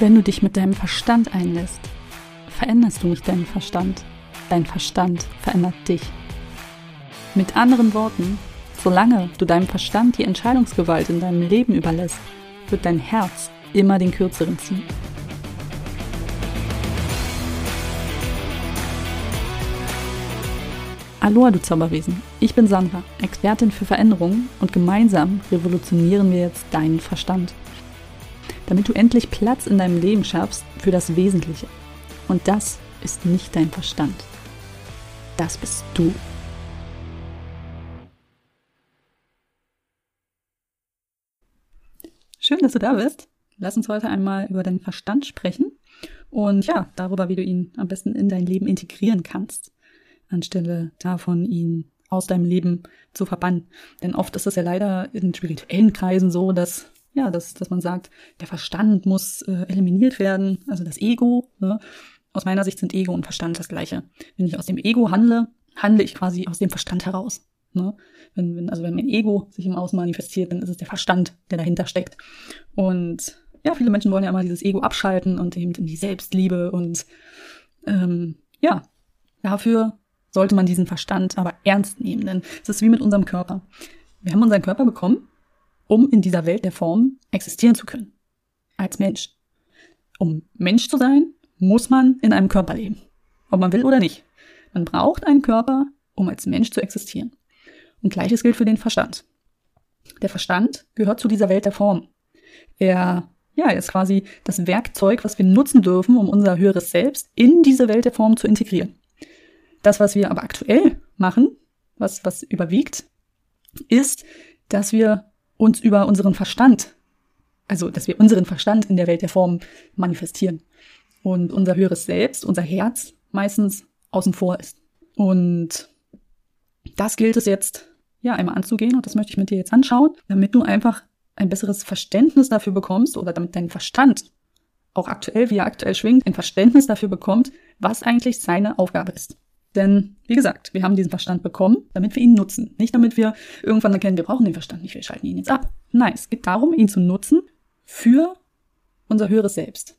Wenn du dich mit deinem Verstand einlässt, veränderst du nicht deinen Verstand. Dein Verstand verändert dich. Mit anderen Worten, solange du deinem Verstand die Entscheidungsgewalt in deinem Leben überlässt, wird dein Herz immer den kürzeren ziehen. Aloha, du Zauberwesen. Ich bin Sandra, Expertin für Veränderungen und gemeinsam revolutionieren wir jetzt deinen Verstand. Damit du endlich Platz in deinem Leben schaffst für das Wesentliche. Und das ist nicht dein Verstand. Das bist du. Schön, dass du da bist. Lass uns heute einmal über deinen Verstand sprechen und ja, darüber, wie du ihn am besten in dein Leben integrieren kannst anstelle davon, ihn aus deinem Leben zu verbannen. Denn oft ist es ja leider in spirituellen Kreisen so, dass ja, dass, dass man sagt, der Verstand muss äh, eliminiert werden, also das Ego. Ne? Aus meiner Sicht sind Ego und Verstand das gleiche. Wenn ich aus dem Ego handle, handle ich quasi aus dem Verstand heraus. Ne? Wenn, wenn, also wenn mein Ego sich im Außen manifestiert, dann ist es der Verstand, der dahinter steckt. Und ja, viele Menschen wollen ja immer dieses Ego abschalten und eben in die Selbstliebe und ähm, ja, dafür sollte man diesen Verstand aber ernst nehmen, denn es ist wie mit unserem Körper. Wir haben unseren Körper bekommen, um in dieser Welt der Form existieren zu können. Als Mensch. Um Mensch zu sein, muss man in einem Körper leben. Ob man will oder nicht. Man braucht einen Körper, um als Mensch zu existieren. Und gleiches gilt für den Verstand. Der Verstand gehört zu dieser Welt der Form. Er, ja, ist quasi das Werkzeug, was wir nutzen dürfen, um unser höheres Selbst in diese Welt der Form zu integrieren. Das, was wir aber aktuell machen, was, was überwiegt, ist, dass wir uns über unseren Verstand, also dass wir unseren Verstand in der Welt der Form manifestieren und unser höheres Selbst, unser Herz meistens außen vor ist. Und das gilt es jetzt ja einmal anzugehen und das möchte ich mit dir jetzt anschauen, damit du einfach ein besseres Verständnis dafür bekommst oder damit dein Verstand auch aktuell, wie er aktuell schwingt, ein Verständnis dafür bekommt, was eigentlich seine Aufgabe ist. Denn, wie gesagt, wir haben diesen Verstand bekommen, damit wir ihn nutzen. Nicht damit wir irgendwann erkennen, wir brauchen den Verstand nicht, wir schalten ihn jetzt ab. Nein, es geht darum, ihn zu nutzen für unser höheres Selbst.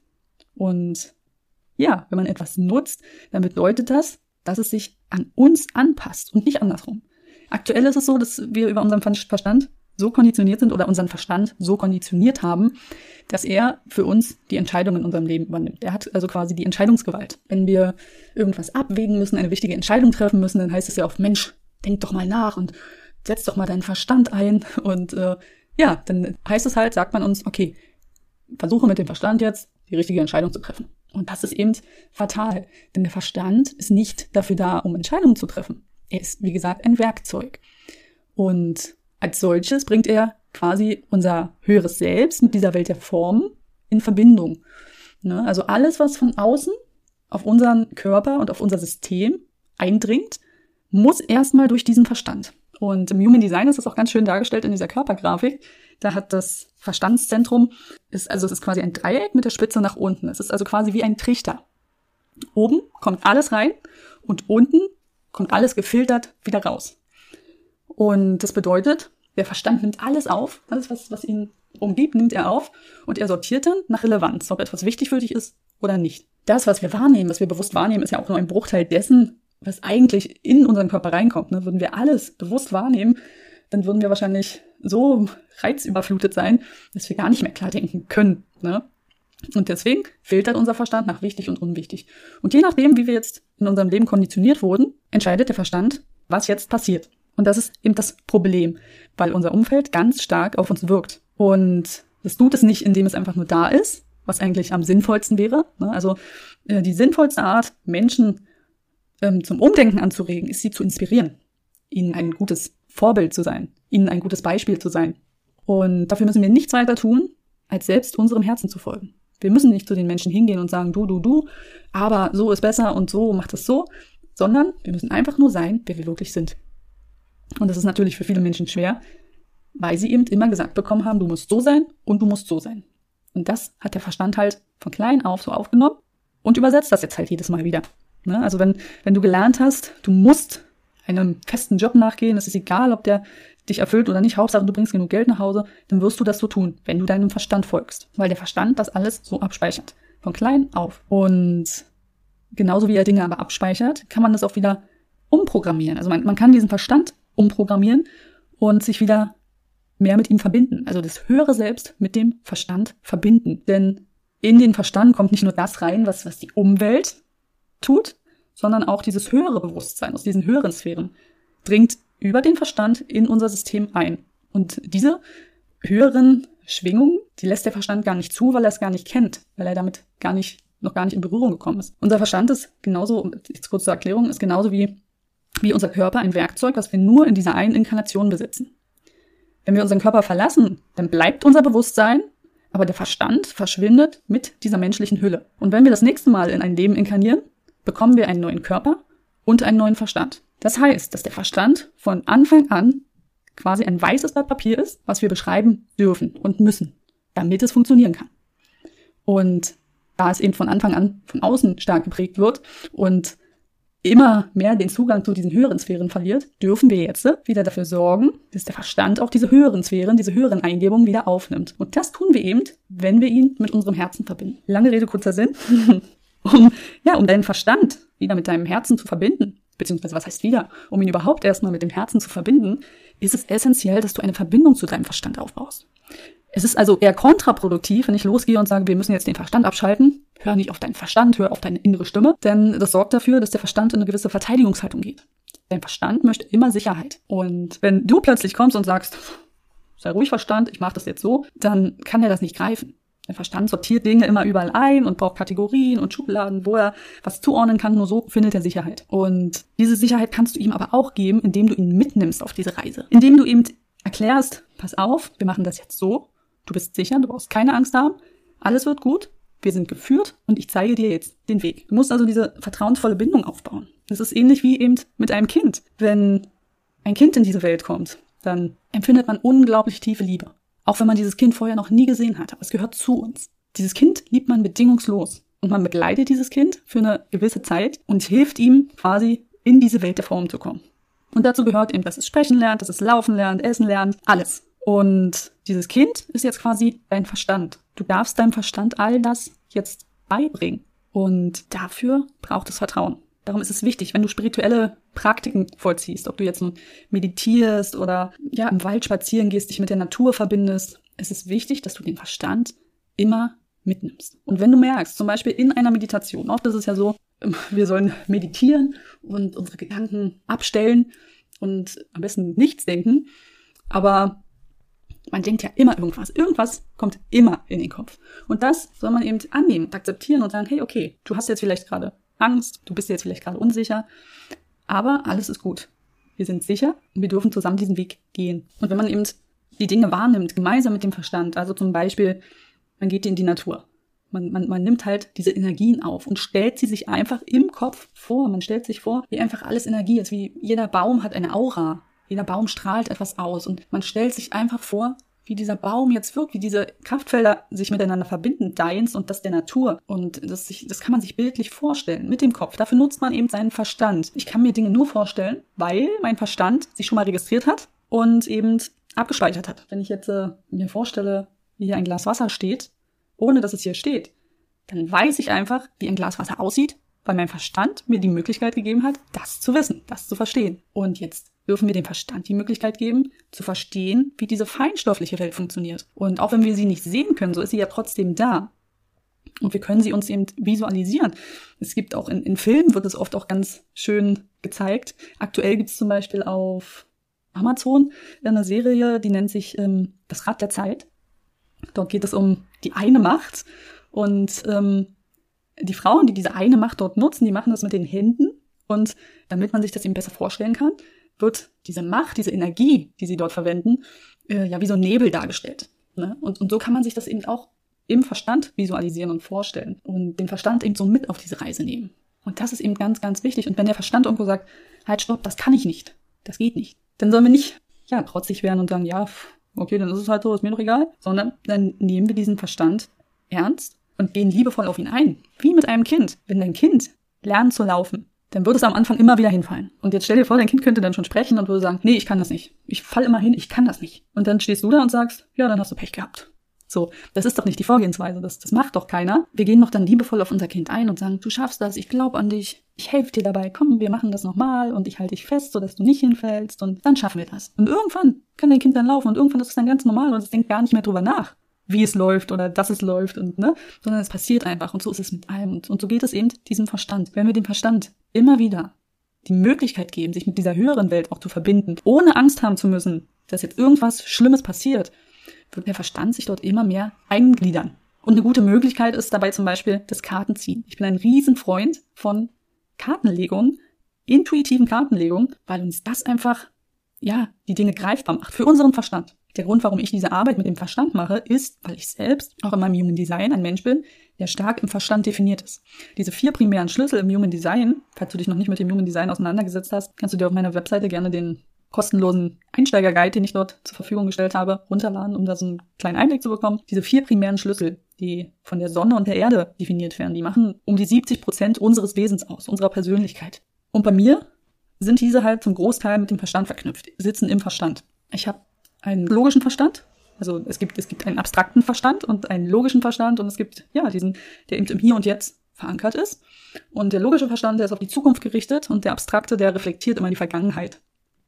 Und ja, wenn man etwas nutzt, dann bedeutet das, dass es sich an uns anpasst und nicht andersrum. Aktuell ist es so, dass wir über unseren Verstand so konditioniert sind oder unseren Verstand so konditioniert haben, dass er für uns die Entscheidung in unserem Leben übernimmt. Er hat also quasi die Entscheidungsgewalt. Wenn wir irgendwas abwägen müssen, eine wichtige Entscheidung treffen müssen, dann heißt es ja oft, Mensch, denk doch mal nach und setz doch mal deinen Verstand ein. Und äh, ja, dann heißt es halt, sagt man uns, okay, versuche mit dem Verstand jetzt die richtige Entscheidung zu treffen. Und das ist eben fatal, denn der Verstand ist nicht dafür da, um Entscheidungen zu treffen. Er ist, wie gesagt, ein Werkzeug. Und als solches bringt er quasi unser höheres Selbst mit dieser Welt der Form in Verbindung. Ne? Also alles, was von außen auf unseren Körper und auf unser System eindringt, muss erstmal durch diesen Verstand. Und im Human Design ist das auch ganz schön dargestellt in dieser Körpergrafik. Da hat das Verstandszentrum, ist, also es ist quasi ein Dreieck mit der Spitze nach unten. Es ist also quasi wie ein Trichter. Oben kommt alles rein und unten kommt alles gefiltert wieder raus. Und das bedeutet, der Verstand nimmt alles auf, alles, was, was ihn umgibt, nimmt er auf und er sortiert dann nach Relevanz, ob etwas wichtig für dich ist oder nicht. Das, was wir wahrnehmen, was wir bewusst wahrnehmen, ist ja auch nur ein Bruchteil dessen, was eigentlich in unseren Körper reinkommt. Ne? Würden wir alles bewusst wahrnehmen, dann würden wir wahrscheinlich so reizüberflutet sein, dass wir gar nicht mehr klar denken können. Ne? Und deswegen filtert unser Verstand nach wichtig und unwichtig. Und je nachdem, wie wir jetzt in unserem Leben konditioniert wurden, entscheidet der Verstand, was jetzt passiert. Und das ist eben das Problem, weil unser Umfeld ganz stark auf uns wirkt. Und das tut es nicht, indem es einfach nur da ist, was eigentlich am sinnvollsten wäre. Ne? Also äh, die sinnvollste Art, Menschen ähm, zum Umdenken anzuregen, ist sie zu inspirieren, ihnen ein gutes Vorbild zu sein, ihnen ein gutes Beispiel zu sein. Und dafür müssen wir nichts weiter tun, als selbst unserem Herzen zu folgen. Wir müssen nicht zu den Menschen hingehen und sagen, du, du, du, aber so ist besser und so macht es so, sondern wir müssen einfach nur sein, wer wir wirklich sind. Und das ist natürlich für viele Menschen schwer, weil sie eben immer gesagt bekommen haben, du musst so sein und du musst so sein. Und das hat der Verstand halt von klein auf so aufgenommen und übersetzt das jetzt halt jedes Mal wieder. Ne? Also wenn, wenn du gelernt hast, du musst einem festen Job nachgehen, es ist egal, ob der dich erfüllt oder nicht, Hauptsache du bringst genug Geld nach Hause, dann wirst du das so tun, wenn du deinem Verstand folgst. Weil der Verstand das alles so abspeichert. Von klein auf. Und genauso wie er Dinge aber abspeichert, kann man das auch wieder umprogrammieren. Also man, man kann diesen Verstand umprogrammieren und sich wieder mehr mit ihm verbinden. Also das höhere Selbst mit dem Verstand verbinden. Denn in den Verstand kommt nicht nur das rein, was, was die Umwelt tut, sondern auch dieses höhere Bewusstsein aus diesen höheren Sphären dringt über den Verstand in unser System ein. Und diese höheren Schwingungen, die lässt der Verstand gar nicht zu, weil er es gar nicht kennt, weil er damit gar nicht, noch gar nicht in Berührung gekommen ist. Unser Verstand ist genauso, jetzt kurz zur Erklärung, ist genauso wie, wie unser Körper ein Werkzeug, das wir nur in dieser einen Inkarnation besitzen. Wenn wir unseren Körper verlassen, dann bleibt unser Bewusstsein, aber der Verstand verschwindet mit dieser menschlichen Hülle. Und wenn wir das nächste Mal in ein Leben inkarnieren, bekommen wir einen neuen Körper und einen neuen Verstand. Das heißt, dass der Verstand von Anfang an quasi ein weißes Blatt Papier ist, was wir beschreiben dürfen und müssen, damit es funktionieren kann. Und da es eben von Anfang an von außen stark geprägt wird und immer mehr den Zugang zu diesen höheren Sphären verliert, dürfen wir jetzt wieder dafür sorgen, dass der Verstand auch diese höheren Sphären, diese höheren Eingebungen wieder aufnimmt. Und das tun wir eben, wenn wir ihn mit unserem Herzen verbinden. Lange Rede, kurzer Sinn. um, ja, um deinen Verstand wieder mit deinem Herzen zu verbinden, beziehungsweise was heißt wieder, um ihn überhaupt erstmal mit dem Herzen zu verbinden, ist es essentiell, dass du eine Verbindung zu deinem Verstand aufbaust. Es ist also eher kontraproduktiv, wenn ich losgehe und sage, wir müssen jetzt den Verstand abschalten. Hör nicht auf deinen Verstand, hör auf deine innere Stimme, denn das sorgt dafür, dass der Verstand in eine gewisse Verteidigungshaltung geht. Dein Verstand möchte immer Sicherheit. Und wenn du plötzlich kommst und sagst, sei ruhig Verstand, ich mache das jetzt so, dann kann er das nicht greifen. Der Verstand sortiert Dinge immer überall ein und braucht Kategorien und Schubladen, wo er was zuordnen kann. Nur so findet er Sicherheit. Und diese Sicherheit kannst du ihm aber auch geben, indem du ihn mitnimmst auf diese Reise. Indem du ihm erklärst, pass auf, wir machen das jetzt so. Du bist sicher, du brauchst keine Angst haben. Alles wird gut. Wir sind geführt und ich zeige dir jetzt den Weg. Du musst also diese vertrauensvolle Bindung aufbauen. Das ist ähnlich wie eben mit einem Kind. Wenn ein Kind in diese Welt kommt, dann empfindet man unglaublich tiefe Liebe. Auch wenn man dieses Kind vorher noch nie gesehen hat, aber es gehört zu uns. Dieses Kind liebt man bedingungslos. Und man begleitet dieses Kind für eine gewisse Zeit und hilft ihm quasi in diese Welt der Form zu kommen. Und dazu gehört eben, dass es sprechen lernt, dass es laufen lernt, essen lernt, alles. Und dieses Kind ist jetzt quasi dein Verstand. Du darfst deinem Verstand all das jetzt beibringen. Und dafür braucht es Vertrauen. Darum ist es wichtig, wenn du spirituelle Praktiken vollziehst, ob du jetzt nun meditierst oder ja im Wald spazieren gehst, dich mit der Natur verbindest, es ist wichtig, dass du den Verstand immer mitnimmst. Und wenn du merkst, zum Beispiel in einer Meditation, oft ist es ja so, wir sollen meditieren und unsere Gedanken abstellen und am besten nichts denken, aber man denkt ja immer irgendwas. Irgendwas kommt immer in den Kopf. Und das soll man eben annehmen akzeptieren und sagen, hey, okay, du hast jetzt vielleicht gerade Angst, du bist jetzt vielleicht gerade unsicher, aber alles ist gut. Wir sind sicher und wir dürfen zusammen diesen Weg gehen. Und wenn man eben die Dinge wahrnimmt, gemeinsam mit dem Verstand, also zum Beispiel, man geht in die Natur. Man, man, man nimmt halt diese Energien auf und stellt sie sich einfach im Kopf vor. Man stellt sich vor, wie einfach alles Energie ist, wie jeder Baum hat eine Aura. Jeder Baum strahlt etwas aus und man stellt sich einfach vor, wie dieser Baum jetzt wirkt, wie diese Kraftfelder sich miteinander verbinden, deins und das der Natur. Und das, sich, das kann man sich bildlich vorstellen mit dem Kopf. Dafür nutzt man eben seinen Verstand. Ich kann mir Dinge nur vorstellen, weil mein Verstand sich schon mal registriert hat und eben abgespeichert hat. Wenn ich jetzt äh, mir vorstelle, wie hier ein Glas Wasser steht, ohne dass es hier steht, dann weiß ich einfach, wie ein Glas Wasser aussieht, weil mein Verstand mir die Möglichkeit gegeben hat, das zu wissen, das zu verstehen. Und jetzt dürfen wir dem Verstand die Möglichkeit geben, zu verstehen, wie diese feinstoffliche Welt funktioniert. Und auch wenn wir sie nicht sehen können, so ist sie ja trotzdem da. Und wir können sie uns eben visualisieren. Es gibt auch in, in Filmen, wird es oft auch ganz schön gezeigt. Aktuell gibt es zum Beispiel auf Amazon eine Serie, die nennt sich ähm, Das Rad der Zeit. Dort geht es um die eine Macht. Und ähm, die Frauen, die diese eine Macht dort nutzen, die machen das mit den Händen. Und damit man sich das eben besser vorstellen kann, wird diese Macht, diese Energie, die sie dort verwenden, äh, ja wie so ein Nebel dargestellt. Ne? Und, und so kann man sich das eben auch im Verstand visualisieren und vorstellen und den Verstand eben so mit auf diese Reise nehmen. Und das ist eben ganz, ganz wichtig. Und wenn der Verstand irgendwo sagt, halt, stopp, das kann ich nicht, das geht nicht, dann sollen wir nicht, ja, trotzig werden und sagen, ja, okay, dann ist es halt so, ist mir doch egal, sondern dann nehmen wir diesen Verstand ernst und gehen liebevoll auf ihn ein. Wie mit einem Kind. Wenn dein Kind lernt zu laufen, dann würde es am Anfang immer wieder hinfallen. Und jetzt stell dir vor, dein Kind könnte dann schon sprechen und würde sagen, nee, ich kann das nicht. Ich fall immer hin, ich kann das nicht. Und dann stehst du da und sagst, ja, dann hast du Pech gehabt. So, das ist doch nicht die Vorgehensweise, das, das macht doch keiner. Wir gehen noch dann liebevoll auf unser Kind ein und sagen, du schaffst das, ich glaube an dich, ich helfe dir dabei, komm, wir machen das nochmal und ich halte dich fest, sodass du nicht hinfällst und dann schaffen wir das. Und irgendwann kann dein Kind dann laufen und irgendwann ist es dann ganz normal und es denkt gar nicht mehr drüber nach, wie es läuft oder dass es läuft und, ne, sondern es passiert einfach und so ist es mit allem und, so geht es eben diesem Verstand. Wenn wir dem Verstand immer wieder die Möglichkeit geben, sich mit dieser höheren Welt auch zu verbinden, ohne Angst haben zu müssen, dass jetzt irgendwas Schlimmes passiert, wird der Verstand sich dort immer mehr eingliedern. Und eine gute Möglichkeit ist dabei zum Beispiel das Kartenziehen. Ich bin ein Riesenfreund von Kartenlegung, intuitiven Kartenlegung, weil uns das einfach, ja, die Dinge greifbar macht. Für unseren Verstand. Der Grund, warum ich diese Arbeit mit dem Verstand mache, ist, weil ich selbst auch in meinem Human Design ein Mensch bin, der stark im Verstand definiert ist. Diese vier primären Schlüssel im Human Design, falls du dich noch nicht mit dem Human Design auseinandergesetzt hast, kannst du dir auf meiner Webseite gerne den kostenlosen Einsteigerguide, den ich dort zur Verfügung gestellt habe, runterladen, um da so einen kleinen Einblick zu bekommen. Diese vier primären Schlüssel, die von der Sonne und der Erde definiert werden, die machen um die 70 Prozent unseres Wesens aus, unserer Persönlichkeit. Und bei mir sind diese halt zum Großteil mit dem Verstand verknüpft, sitzen im Verstand. Ich habe einen logischen Verstand, also es gibt, es gibt einen abstrakten Verstand und einen logischen Verstand und es gibt, ja, diesen, der eben im Hier und Jetzt verankert ist. Und der logische Verstand, der ist auf die Zukunft gerichtet und der abstrakte, der reflektiert immer die Vergangenheit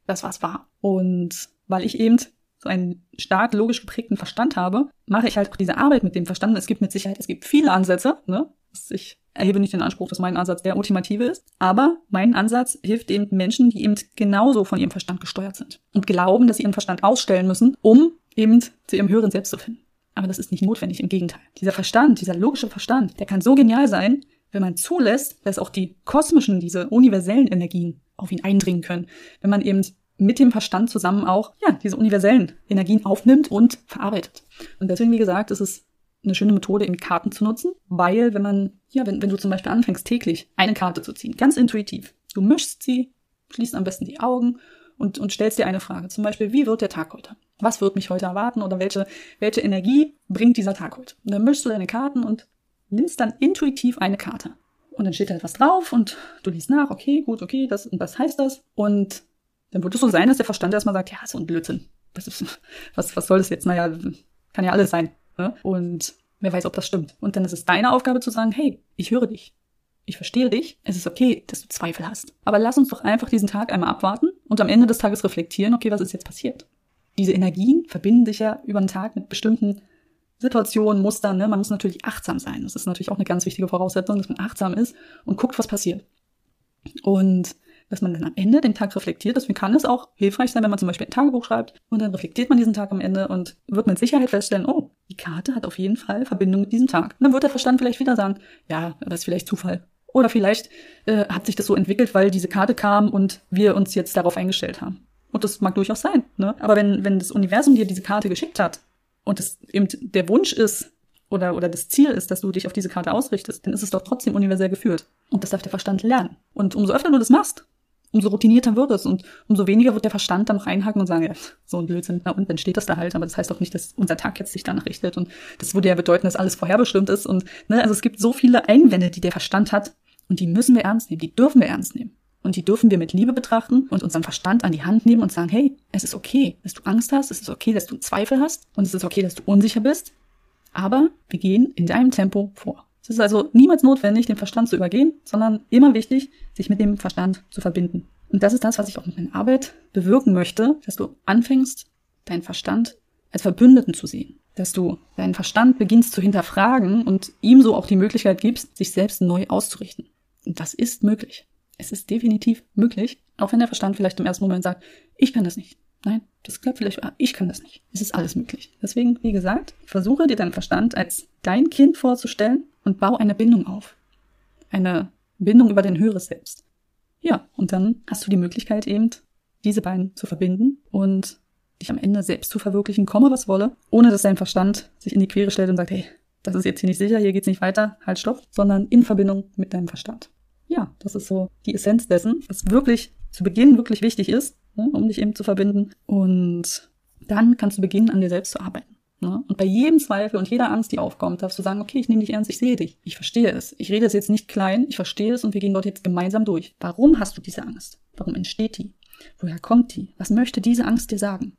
das, was war. Und weil ich eben so einen stark logisch geprägten Verstand habe, mache ich halt diese Arbeit mit dem Verstand. Es gibt mit Sicherheit, es gibt viele Ansätze. Ne? Ich erhebe nicht den Anspruch, dass mein Ansatz der ultimative ist, aber mein Ansatz hilft eben Menschen, die eben genauso von ihrem Verstand gesteuert sind und glauben, dass sie ihren Verstand ausstellen müssen, um eben zu ihrem höheren Selbst zu finden. Aber das ist nicht notwendig, im Gegenteil. Dieser Verstand, dieser logische Verstand, der kann so genial sein, wenn man zulässt, dass auch die kosmischen, diese universellen Energien auf ihn eindringen können. Wenn man eben mit dem Verstand zusammen auch, ja, diese universellen Energien aufnimmt und verarbeitet. Und deswegen, wie gesagt, ist es eine schöne Methode, eben Karten zu nutzen, weil wenn man, ja, wenn, wenn du zum Beispiel anfängst, täglich eine Karte zu ziehen, ganz intuitiv, du mischst sie, schließt am besten die Augen und, und stellst dir eine Frage. Zum Beispiel, wie wird der Tag heute? Was wird mich heute erwarten oder welche, welche Energie bringt dieser Tag heute? Und dann mischst du deine Karten und nimmst dann intuitiv eine Karte. Und dann steht da etwas drauf und du liest nach, okay, gut, okay, das und das heißt das. Und dann wird es so sein, dass der Verstand erstmal sagt, ja, so ein Blödsinn. Was, ist, was, was soll das jetzt? Naja, kann ja alles sein. Ne? Und wer weiß, ob das stimmt. Und dann ist es deine Aufgabe zu sagen, hey, ich höre dich. Ich verstehe dich. Es ist okay, dass du Zweifel hast. Aber lass uns doch einfach diesen Tag einmal abwarten und am Ende des Tages reflektieren, okay, was ist jetzt passiert? Diese Energien verbinden sich ja über den Tag mit bestimmten Situationen, Mustern. Ne? Man muss natürlich achtsam sein. Das ist natürlich auch eine ganz wichtige Voraussetzung, dass man achtsam ist und guckt, was passiert. Und dass man dann am Ende den Tag reflektiert. Deswegen kann es auch hilfreich sein, wenn man zum Beispiel ein Tagebuch schreibt und dann reflektiert man diesen Tag am Ende und wird mit Sicherheit feststellen, oh, die Karte hat auf jeden Fall Verbindung mit diesem Tag. Und dann wird der Verstand vielleicht wieder sagen, ja, das ist vielleicht Zufall. Oder vielleicht äh, hat sich das so entwickelt, weil diese Karte kam und wir uns jetzt darauf eingestellt haben. Und das mag durchaus sein. Ne? Aber wenn, wenn das Universum dir diese Karte geschickt hat und es eben der Wunsch ist, oder, oder das Ziel ist, dass du dich auf diese Karte ausrichtest, dann ist es doch trotzdem universell geführt. Und das darf der Verstand lernen. Und umso öfter du das machst, umso routinierter wird es und umso weniger wird der Verstand dann reinhaken und sagen, ja, so ein Blödsinn, na und dann steht das da halt, aber das heißt doch nicht, dass unser Tag jetzt sich danach richtet und das würde ja bedeuten, dass alles vorherbestimmt ist und ne, also es gibt so viele Einwände, die der Verstand hat und die müssen wir ernst nehmen, die dürfen wir ernst nehmen. Und die dürfen wir mit Liebe betrachten und unseren Verstand an die Hand nehmen und sagen, hey, es ist okay, dass du Angst hast, es ist okay, dass du Zweifel hast und es ist okay, dass du unsicher bist. Aber wir gehen in deinem Tempo vor. Es ist also niemals notwendig, den Verstand zu übergehen, sondern immer wichtig, sich mit dem Verstand zu verbinden. Und das ist das, was ich auch mit meiner Arbeit bewirken möchte, dass du anfängst, deinen Verstand als Verbündeten zu sehen. Dass du deinen Verstand beginnst zu hinterfragen und ihm so auch die Möglichkeit gibst, sich selbst neu auszurichten. Und das ist möglich. Es ist definitiv möglich, auch wenn der Verstand vielleicht im ersten Moment sagt, ich kann das nicht. Nein, das klappt vielleicht, ah, ich kann das nicht. Es ist alles möglich. Deswegen, wie gesagt, versuche dir deinen Verstand als dein Kind vorzustellen und bau eine Bindung auf. Eine Bindung über dein höheres Selbst. Ja, und dann hast du die Möglichkeit eben, diese beiden zu verbinden und dich am Ende selbst zu verwirklichen, komme was wolle, ohne dass dein Verstand sich in die Quere stellt und sagt, hey, das ist jetzt hier nicht sicher, hier geht's nicht weiter, halt stopp, sondern in Verbindung mit deinem Verstand. Ja, das ist so die Essenz dessen, was wirklich zu Beginn wirklich wichtig ist, ne, um dich eben zu verbinden. Und dann kannst du beginnen, an dir selbst zu arbeiten. Ne? Und bei jedem Zweifel und jeder Angst, die aufkommt, darfst du sagen, okay, ich nehme dich ernst, ich sehe dich, ich verstehe es. Ich rede es jetzt nicht klein, ich verstehe es und wir gehen dort jetzt gemeinsam durch. Warum hast du diese Angst? Warum entsteht die? Woher kommt die? Was möchte diese Angst dir sagen?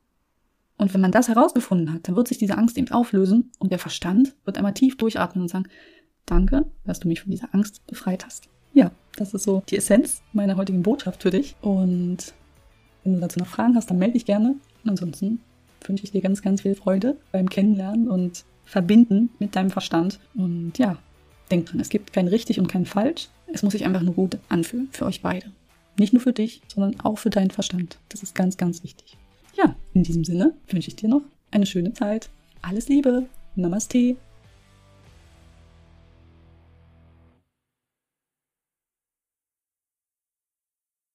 Und wenn man das herausgefunden hat, dann wird sich diese Angst eben auflösen und der Verstand wird einmal tief durchatmen und sagen, danke, dass du mich von dieser Angst befreit hast. Ja, das ist so die Essenz meiner heutigen Botschaft für dich. Und wenn du dazu noch Fragen hast, dann melde dich gerne. Ansonsten wünsche ich dir ganz, ganz viel Freude beim Kennenlernen und Verbinden mit deinem Verstand. Und ja, denk dran, es gibt kein richtig und kein falsch. Es muss sich einfach nur gut anfühlen für euch beide. Nicht nur für dich, sondern auch für deinen Verstand. Das ist ganz, ganz wichtig. Ja, in diesem Sinne wünsche ich dir noch eine schöne Zeit. Alles Liebe. Namaste.